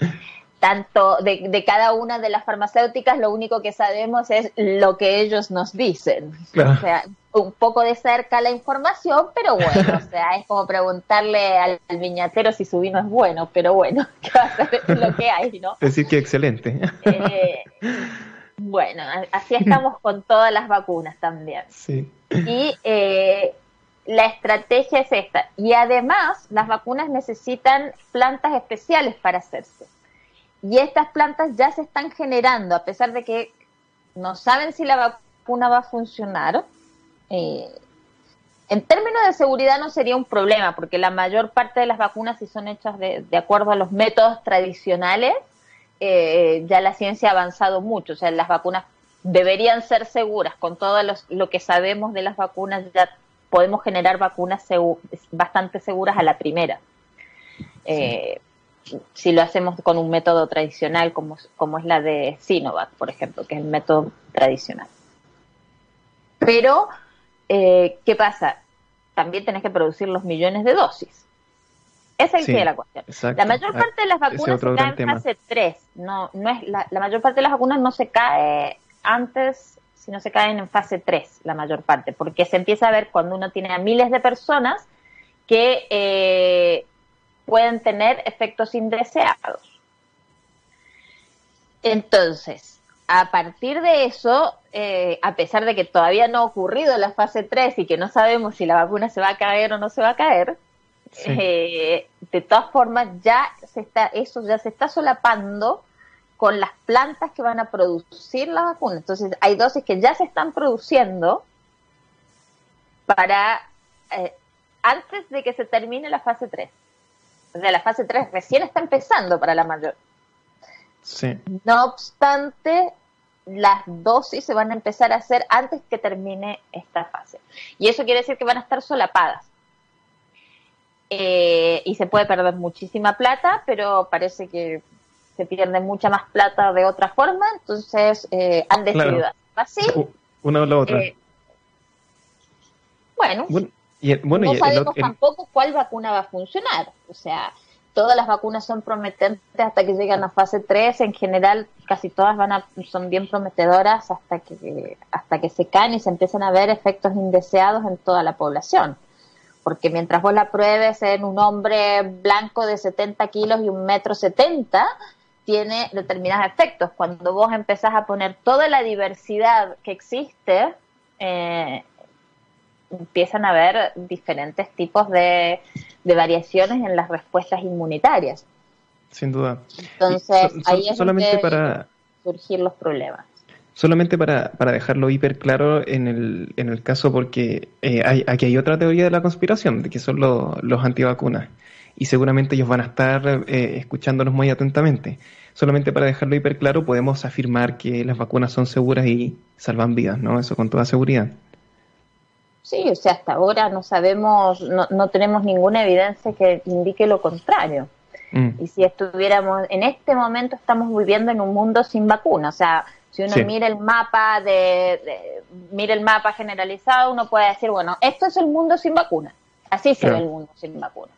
tanto de, de, cada una de las farmacéuticas, lo único que sabemos es lo que ellos nos dicen. O sea, un poco de cerca la información, pero bueno, o sea, es como preguntarle al, viñatero si su vino es bueno, pero bueno, ¿qué va a ser lo que hay, no? Decir que excelente. Eh, bueno, así estamos con todas las vacunas también. Sí. Y eh, la estrategia es esta. Y además, las vacunas necesitan plantas especiales para hacerse. Y estas plantas ya se están generando, a pesar de que no saben si la vacuna va a funcionar. Eh, en términos de seguridad no sería un problema, porque la mayor parte de las vacunas, si son hechas de, acuerdo a los métodos tradicionales, eh, ya la ciencia ha avanzado mucho. O sea, las vacunas deberían ser seguras. Con todo lo que sabemos de las vacunas, ya podemos generar vacunas bastante seguras a la primera. Eh, si lo hacemos con un método tradicional como, como es la de Sinovac, por ejemplo, que es el método tradicional. Pero, eh, ¿qué pasa? También tenés que producir los millones de dosis. Esa es la cuestión. La mayor ah, parte de las vacunas se cae en fase 3. No, no es, la, mayor parte de las vacunas no se cae antes, sino se caen en fase 3, la mayor parte, porque se empieza a ver cuando uno tiene a miles de personas que eh, pueden tener efectos indeseados. Entonces, a partir de eso, eh, a pesar de que todavía no ha ocurrido la fase 3 y que no sabemos si la vacuna se va a caer o no se va a caer, eh, de todas formas ya se está, eso ya se está solapando con las plantas que van a producir la vacuna. Entonces, hay dosis que ya se están produciendo para eh, antes de que se termine la fase 3 de la fase 3 recién está empezando para la mayor. Sí. No obstante, las dosis se van a empezar a hacer antes que termine esta fase. Y eso quiere decir que van a estar solapadas. Eh, y se puede perder muchísima plata, pero parece que se pierde mucha más plata de otra forma, entonces eh, han decidido así. Una o la otra. Eh, bueno, no sabemos tampoco cuál vacuna va a funcionar. O sea, todas las vacunas son prometentes hasta que llegan a fase 3. En general, casi todas van a, son bien prometedoras hasta que, hasta que se caen y se empiezan a ver efectos indeseados en toda la población. Porque mientras vos la pruebes en un hombre blanco de 70 kilos y un metro 70, tiene determinados efectos. Cuando vos empezás a poner toda la diversidad que existe, eh, empiezan a haber diferentes tipos de, variaciones en las respuestas inmunitarias. Sin duda. Entonces, ahí es solamente donde para surgir los problemas. Solamente para, para dejarlo hiper claro en el, en el caso, porque eh, hay, aquí hay otra teoría de la conspiración, de que son los antivacunas, y seguramente ellos van a estar eh, escuchándonos muy atentamente. Solamente para dejarlo hiper claro, podemos afirmar que las vacunas son seguras y salvan vidas, ¿no? Eso con toda seguridad. Sí, o sea, hasta ahora no sabemos, no, no tenemos ninguna evidencia que indique lo contrario. Mm. Y si estuviéramos, en este momento estamos viviendo en un mundo sin vacuna, o sea, si uno mira el mapa de, mira el mapa generalizado, uno puede decir, bueno, esto es el mundo sin vacuna. Así se ve el mundo sin vacuna.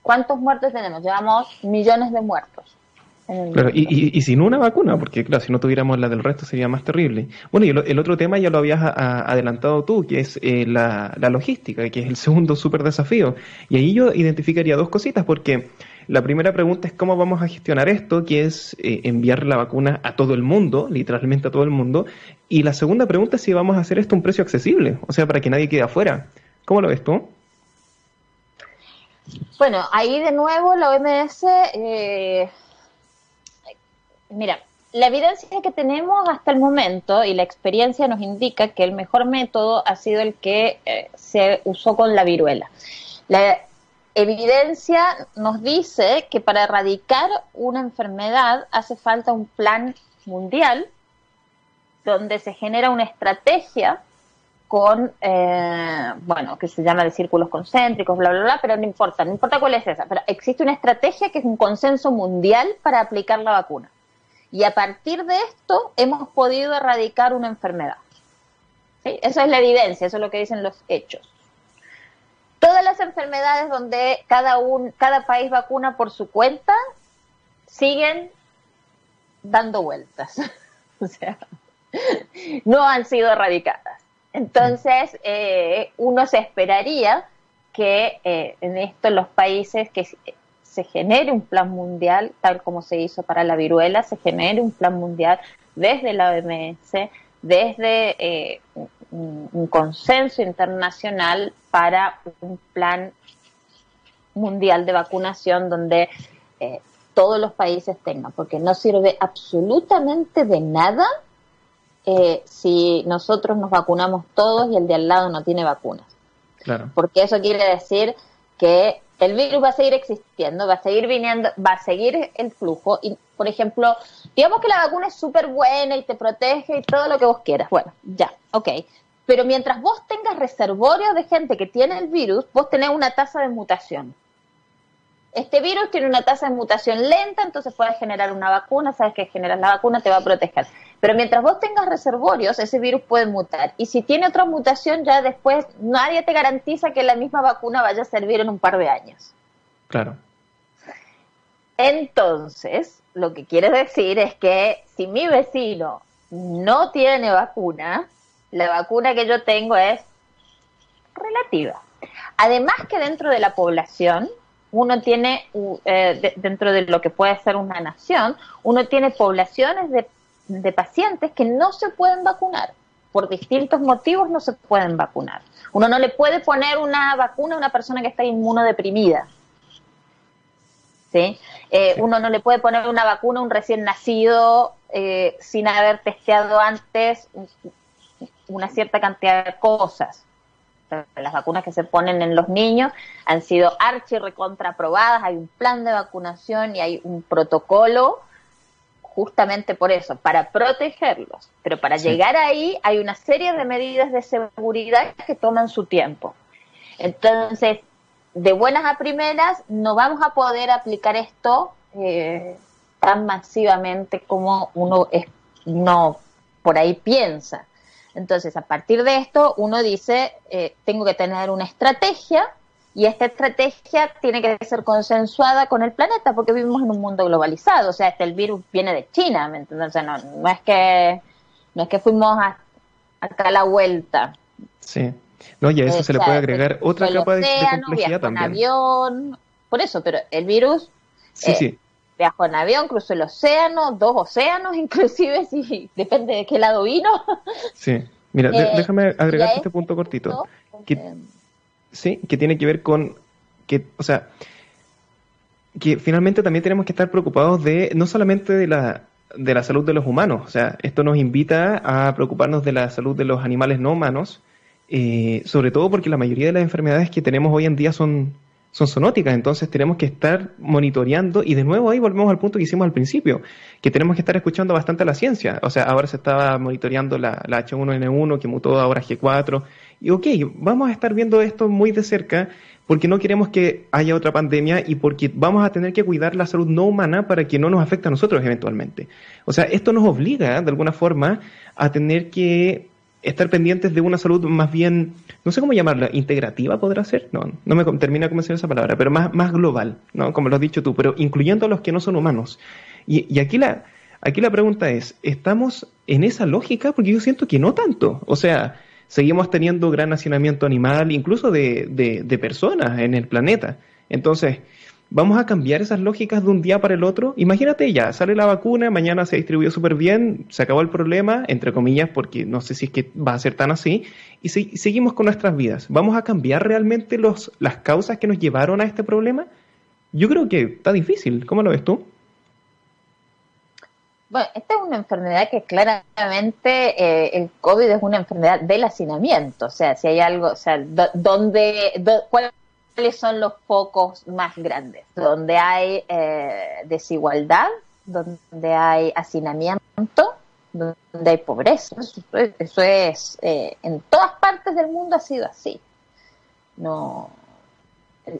¿Cuántos muertos tenemos? Llevamos millones de muertos. Claro, y, sin una vacuna, porque claro, si no tuviéramos la del resto sería más terrible. Bueno, y el, otro tema ya lo habías adelantado tú, que es eh, la, logística, que es el segundo súper desafío. Y ahí yo identificaría dos cositas, porque la primera pregunta es cómo vamos a gestionar esto, que es eh, enviar la vacuna a todo el mundo, literalmente a todo el mundo. Y la segunda pregunta es si vamos a hacer esto a un precio accesible, o sea, para que nadie quede afuera. ¿Cómo lo ves tú? Bueno, ahí de nuevo la OMS... Eh Mira, la evidencia que tenemos hasta el momento y la experiencia nos indica que el mejor método ha sido el que eh, se usó con la viruela. La evidencia nos dice que para erradicar una enfermedad hace falta un plan mundial donde se genera una estrategia con, eh, bueno, que se llama de círculos concéntricos, bla, bla, bla, pero no importa, no importa cuál es esa, pero existe una estrategia que es un consenso mundial para aplicar la vacuna. Y a partir de esto hemos podido erradicar una enfermedad. ¿Sí? Eso es la evidencia, eso es lo que dicen los hechos. Todas las enfermedades donde cada, un, cada país vacuna por su cuenta siguen dando vueltas. o sea, no han sido erradicadas. Entonces, eh, uno se esperaría que eh, en esto los países que se genere un plan mundial, tal como se hizo para la viruela, se genere un plan mundial desde la OMS, desde eh, un, consenso internacional para un plan mundial de vacunación donde todos los países tengan, porque no sirve absolutamente de nada eh, si nosotros nos vacunamos todos y el de al lado no tiene vacunas. Claro. Porque eso quiere decir que el virus va a seguir existiendo, va a seguir viniendo, va a seguir el flujo. Y, por ejemplo, digamos que la vacuna es súper buena y te protege y todo lo que vos quieras. Bueno, ya, ok. Pero mientras vos tengas reservorios de gente que tiene el virus, vos tenés una tasa de mutación. Este virus tiene una tasa de mutación lenta, entonces puedes generar una vacuna, sabes que generas la vacuna, te va a proteger. Pero mientras vos tengas reservorios, ese virus puede mutar. Y si tiene otra mutación, ya después nadie te garantiza que la misma vacuna vaya a servir en un par de años. Claro. Entonces, lo que quiere decir es que si mi vecino no tiene vacuna, la vacuna que yo tengo es relativa. Además que dentro de la población, uno tiene, eh, dentro de lo que puede ser una nación, uno tiene poblaciones de de pacientes que no se pueden vacunar. Por distintos motivos no se pueden vacunar. Uno no le puede poner una vacuna a una persona que está inmunodeprimida. ¿Sí? Eh, uno no le puede poner una vacuna a un recién nacido eh, sin haber testeado antes una cierta cantidad de cosas. Las vacunas que se ponen en los niños han sido archi recontraprobadas, hay un plan de vacunación y hay un protocolo justamente por eso, para protegerlos. Pero para llegar ahí hay una serie de medidas de seguridad que toman su tiempo. Entonces, de buenas a primeras, no vamos a poder aplicar esto eh, tan masivamente como uno, es, uno por ahí piensa. Entonces, a partir de esto, uno dice, eh, tengo que tener una estrategia y esta estrategia tiene que ser consensuada con el planeta porque vivimos en un mundo globalizado. O sea, este, el virus viene de China, ¿me entiendes? no, no, es que, no es que fuimos a, acá a la vuelta. Sí. No, y a eso se le puede agregar otra capa de, complejidad también. En avión, por eso, pero el virus sí, sí. Eh, viajó en avión, cruzó el océano, dos océanos inclusive, si depende de qué lado vino. Sí, mira, eh, déjame agregar este punto cortito. Que, ¿sí? Que tiene que ver con que, o sea, que finalmente también tenemos que estar preocupados de, no solamente de la, de la salud de los humanos, o sea, esto nos invita a preocuparnos de la salud de los animales no humanos, eh, sobre todo porque la mayoría de las enfermedades que tenemos hoy en día son, son zoonóticas, entonces tenemos que estar monitoreando y de nuevo ahí volvemos al punto que hicimos al principio, que tenemos que estar escuchando bastante a la ciencia, o sea, ahora se estaba monitoreando la, la H1N1 que mutó ahora G4 y ok, vamos a estar viendo esto muy de cerca porque no queremos que haya otra pandemia y porque vamos a tener que cuidar la salud no humana para que no nos afecte a nosotros eventualmente. O sea, esto nos obliga de alguna forma a tener que estar pendientes de una salud más bien, no sé cómo llamarla, integrativa podrá ser, no, no me termina de convencer esa palabra, pero más, más global, ¿no? Como lo has dicho tú, pero incluyendo a los que no son humanos. Y, y aquí la, aquí la pregunta es, ¿estamos en esa lógica? Porque yo siento que no tanto. O sea, seguimos teniendo gran hacinamiento animal, incluso de, de, personas en el planeta. Entonces, ¿vamos a cambiar esas lógicas de un día para el otro? Imagínate ya, sale la vacuna, mañana se distribuyó súper bien, se acabó el problema, entre comillas, porque no sé si es que va a ser tan así, y seguimos con nuestras vidas. ¿Vamos a cambiar realmente los, las causas que nos llevaron a este problema? Yo creo que está difícil. ¿Cómo lo ves tú? Bueno, esta es una enfermedad que claramente eh, el COVID es una enfermedad del hacinamiento. O sea, si hay algo, o sea, donde, ¿cuáles son los focos más grandes? Donde hay eh, desigualdad, donde hay hacinamiento, donde hay pobreza. Eso, es, eh, en todas partes del mundo ha sido así. No,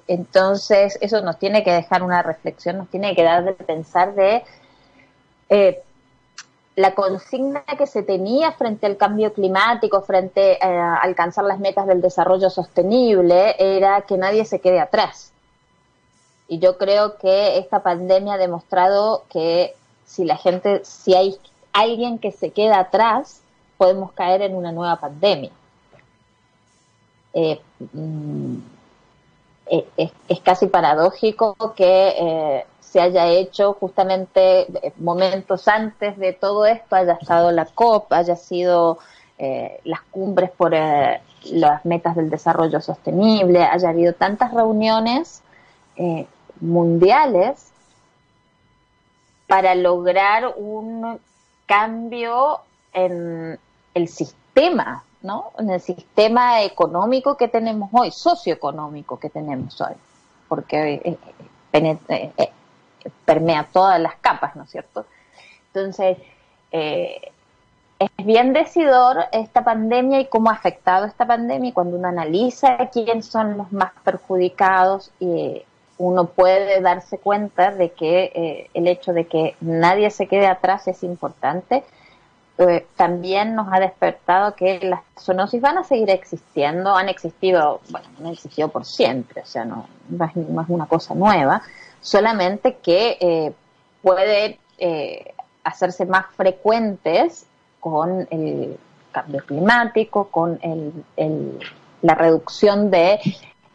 entonces, eso nos tiene que dejar una reflexión, nos tiene que dar de pensar de eh, la consigna que se tenía frente al cambio climático, frente eh, a alcanzar las metas del desarrollo sostenible, era que nadie se quede atrás. Y yo creo que esta pandemia ha demostrado que si la gente, si hay alguien que se queda atrás, podemos caer en una nueva pandemia. Eh, mm, es, casi paradójico que se haya hecho justamente momentos antes de todo esto, haya estado la COP, haya sido las cumbres por las metas del desarrollo sostenible, haya habido tantas reuniones mundiales para lograr un cambio en el sistema, ¿no? En el sistema económico que tenemos hoy, socioeconómico que tenemos hoy, porque eh, eh, eh, permea todas las capas, ¿no es cierto? Entonces, es bien decidor esta pandemia y cómo ha afectado esta pandemia cuando uno analiza quiénes son los más perjudicados y uno puede darse cuenta de que eh, el hecho de que nadie se quede atrás es importante. Eh, también nos ha despertado que las zoonosis van a seguir existiendo, han existido, bueno, han existido por siempre, o sea, no, es, una cosa nueva, solamente que eh, puede hacerse más frecuentes con el cambio climático, con la reducción de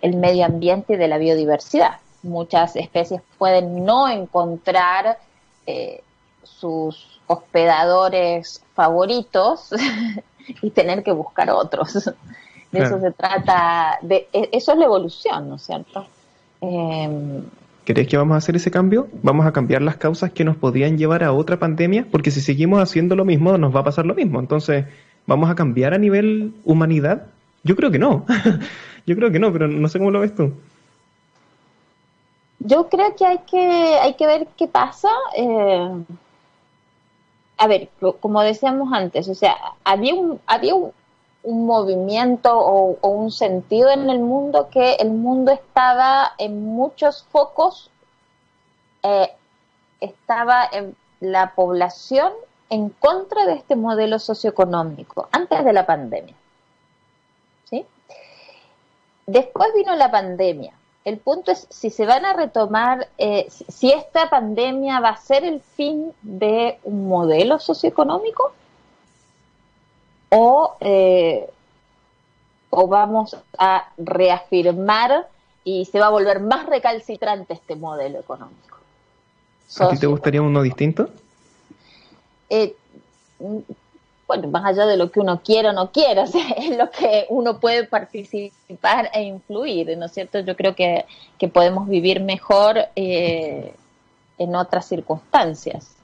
el medio ambiente y de la biodiversidad muchas especies pueden no encontrar eh, sus hospedadores favoritos y tener que buscar otros. De eso se trata, de, e, eso es la evolución, ¿no es cierto? Eh, ¿Crees que vamos a hacer ese cambio? ¿Vamos a cambiar las causas que nos podían llevar a otra pandemia? Porque si seguimos haciendo lo mismo, nos va a pasar lo mismo. Entonces, ¿vamos a cambiar a nivel humanidad? Yo creo que no. Yo creo que no, pero no sé cómo lo ves tú. Yo creo que hay que, hay que ver qué pasa. Eh, a ver, como decíamos antes, o sea, había un, había un, movimiento o, un sentido en el mundo que el mundo estaba en muchos focos, eh, estaba en la población en contra de este modelo socioeconómico antes de la pandemia. ¿sí? Después vino la pandemia el punto es si se van a retomar, eh, si esta pandemia va a ser el fin de un modelo socioeconómico o, eh, o vamos a reafirmar y se va a volver más recalcitrante este modelo económico. ¿A ti te gustaría uno distinto? Eh, bueno, más allá de lo que uno quiera o no quiera, es lo que uno puede participar e influir, ¿no es cierto? Yo creo que, podemos vivir mejor eh, en otras circunstancias,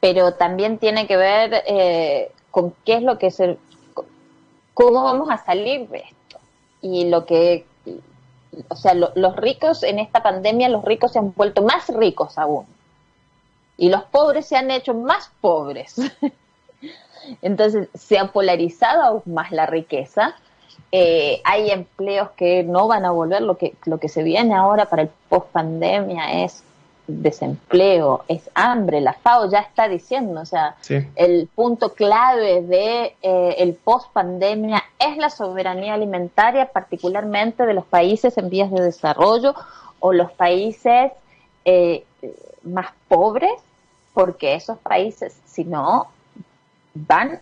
pero también tiene que ver eh, con qué es lo que se, cómo vamos a salir de esto y lo que, o sea, los ricos en esta pandemia, los ricos se han vuelto más ricos aún y los pobres se han hecho más pobres. Entonces se ha polarizado aún más la riqueza. Eh, hay empleos que no van a volver. Lo que, lo que se viene ahora para el post pandemia es desempleo, es hambre. La FAO ya está diciendo, o sea, el punto clave de eh, el post pandemia es la soberanía alimentaria, particularmente de los países en vías de desarrollo o los países eh, más pobres, porque esos países, si no, van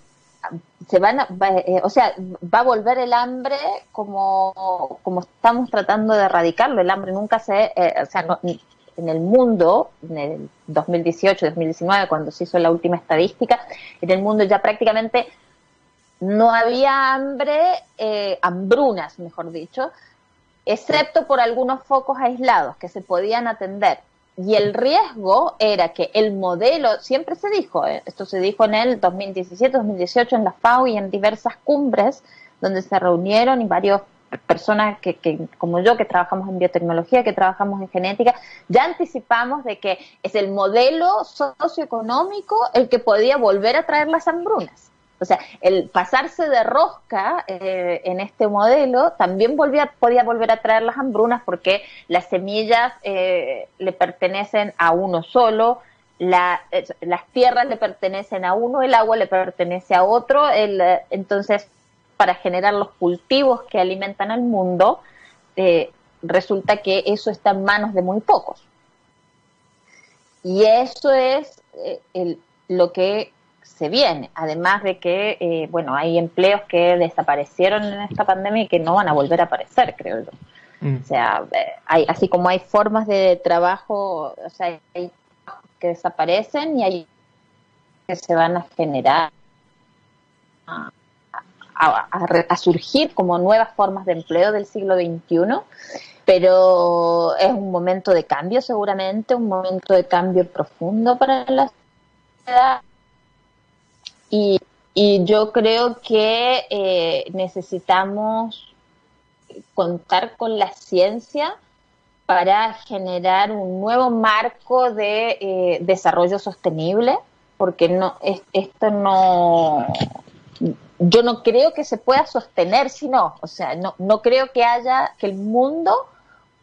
se van a, eh, o sea, va a volver el hambre como, como estamos tratando de erradicarlo. El hambre nunca se, eh, o sea, en el mundo, en el 2018, 2019, cuando se hizo la última estadística, en el mundo ya prácticamente no había hambre, eh, hambrunas, mejor dicho, excepto por algunos focos aislados que se podían atender. Y el riesgo era que el modelo, siempre se dijo, eh, esto se dijo en el 2017, 2018 en la FAO y en diversas cumbres donde se reunieron y varios personas que, como yo, que trabajamos en biotecnología, que trabajamos en genética, ya anticipamos de que es el modelo socioeconómico el que podía volver a traer las hambrunas. O sea, el pasarse de rosca eh, en este modelo también volvía, podía volver a traer las hambrunas porque las semillas eh, le pertenecen a uno solo, la, las tierras le pertenecen a uno, el agua le pertenece a otro, el, entonces para generar los cultivos que alimentan al mundo, eh, resulta que eso está en manos de muy pocos. Y eso es eh, lo que se viene, además de que, eh, bueno, hay empleos que desaparecieron en esta pandemia y que no van a volver a aparecer, creo yo. Mm. O sea, hay, así como hay formas de trabajo, o sea, hay que desaparecen y hay que se van a generar a, surgir como nuevas formas de empleo del siglo XXI, pero es un momento de cambio seguramente, un momento de cambio profundo para la sociedad. Y, yo creo que eh, necesitamos contar con la ciencia para generar un nuevo marco de eh, desarrollo sostenible, porque no esto no yo no creo que se pueda sostener si no, o sea, no, no creo que haya, que el mundo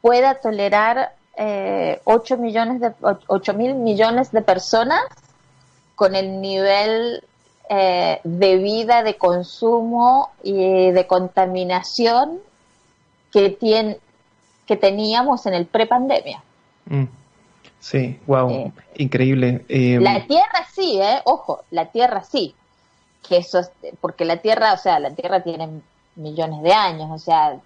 pueda tolerar eh, 8 millones de, 8 mil millones de personas con el nivel eh, de vida, de consumo y de contaminación que, tiene, que teníamos en el prepandemia. Mm. Sí, wow, eh, increíble. Eh, la Tierra sí, eh, ojo, la Tierra sí, que eso porque la Tierra, o sea, la Tierra tiene millones de años, o sea,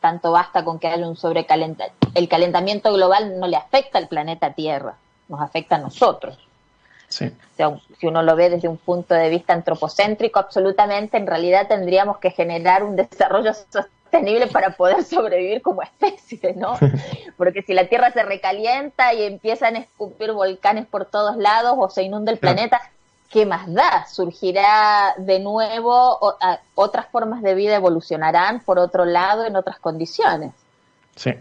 tanto basta con que haya un sobrecalentamiento. El calentamiento global no le afecta al planeta Tierra, nos afecta a nosotros. Sí. O sea, si uno lo ve desde un punto de vista antropocéntrico, absolutamente, en realidad tendríamos que generar un desarrollo sostenible para poder sobrevivir como especie, ¿no? Porque si la Tierra se recalienta y empiezan a escupir volcanes por todos lados o se inunda el planeta, ¿qué más da? Surgirá de nuevo, otras formas de vida evolucionarán por otro lado en otras condiciones. Sí.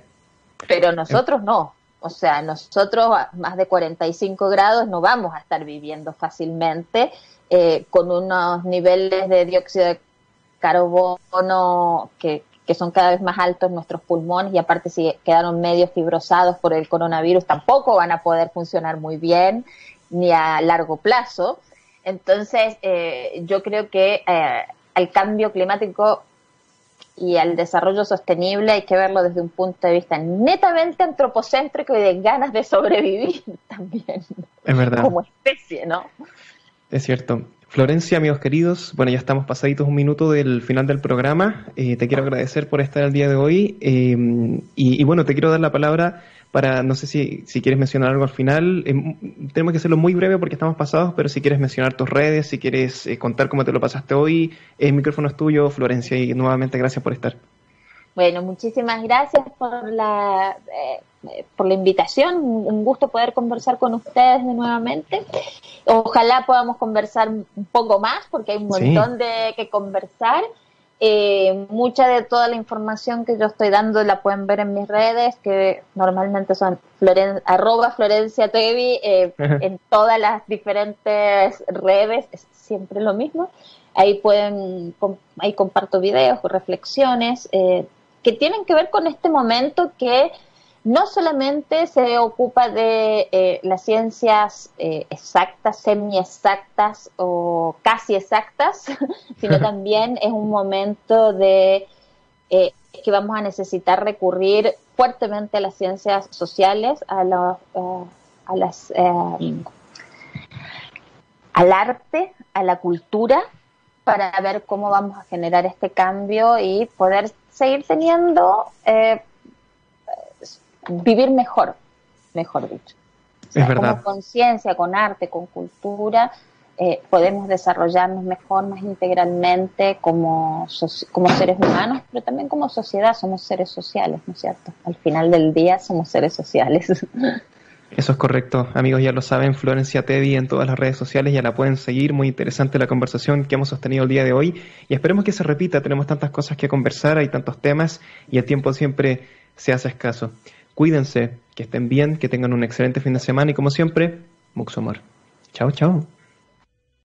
Pero nosotros no. O sea, nosotros a más de 45 grados no vamos a estar viviendo fácilmente eh, con unos niveles de dióxido de carbono que, que son cada vez más altos en nuestros pulmones y aparte si quedaron medio fibrosados por el coronavirus tampoco van a poder funcionar muy bien ni a largo plazo. Entonces, eh, yo creo que eh, al cambio climático y al desarrollo sostenible hay que verlo desde un punto de vista netamente antropocéntrico y de ganas de sobrevivir también. Es verdad. Como especie, ¿no? Es cierto. Florencia, amigos queridos, bueno, ya estamos pasaditos un minuto del final del programa. Eh, te quiero agradecer por estar el día de hoy y, y, bueno, te quiero dar la palabra para, no sé si, si quieres mencionar algo al final, eh, tenemos que hacerlo muy breve porque estamos pasados, pero si quieres mencionar tus redes, si quieres eh, contar cómo te lo pasaste hoy, el micrófono es tuyo, Florencia, y nuevamente gracias por estar. Bueno, muchísimas gracias por la, eh, por la invitación, un gusto poder conversar con ustedes de nuevamente. Ojalá podamos conversar un poco más porque hay un montón de que conversar. Eh, mucha de toda la información que yo estoy dando la pueden ver en mis redes, que normalmente son floren arroba Florencia Tevi, eh, en todas las diferentes redes, es siempre lo mismo. Ahí pueden, ahí comparto videos, reflexiones, eh, que tienen que ver con este momento que no solamente se ocupa de eh, las ciencias eh, exactas, semi-exactas o casi exactas, sino también es un momento de eh, que vamos a necesitar recurrir fuertemente a las ciencias sociales, a, a las, al arte, a la cultura, para ver cómo vamos a generar este cambio y poder seguir teniendo vivir mejor, mejor dicho. Es verdad. Con conciencia, con arte, con cultura, eh, podemos desarrollarnos mejor, más integralmente como, como seres humanos, pero también como sociedad. Somos seres sociales, ¿no es cierto? Al final del día somos seres sociales. Eso es correcto, amigos, ya lo saben, Florencia Teddy en todas las redes sociales ya la pueden seguir, muy interesante la conversación que hemos sostenido el día de hoy y esperemos que se repita, tenemos tantas cosas que conversar, hay tantos temas y el tiempo siempre se hace escaso. Cuídense, que estén bien, que tengan un excelente fin de semana y como siempre, mucho amor. Chao, chao.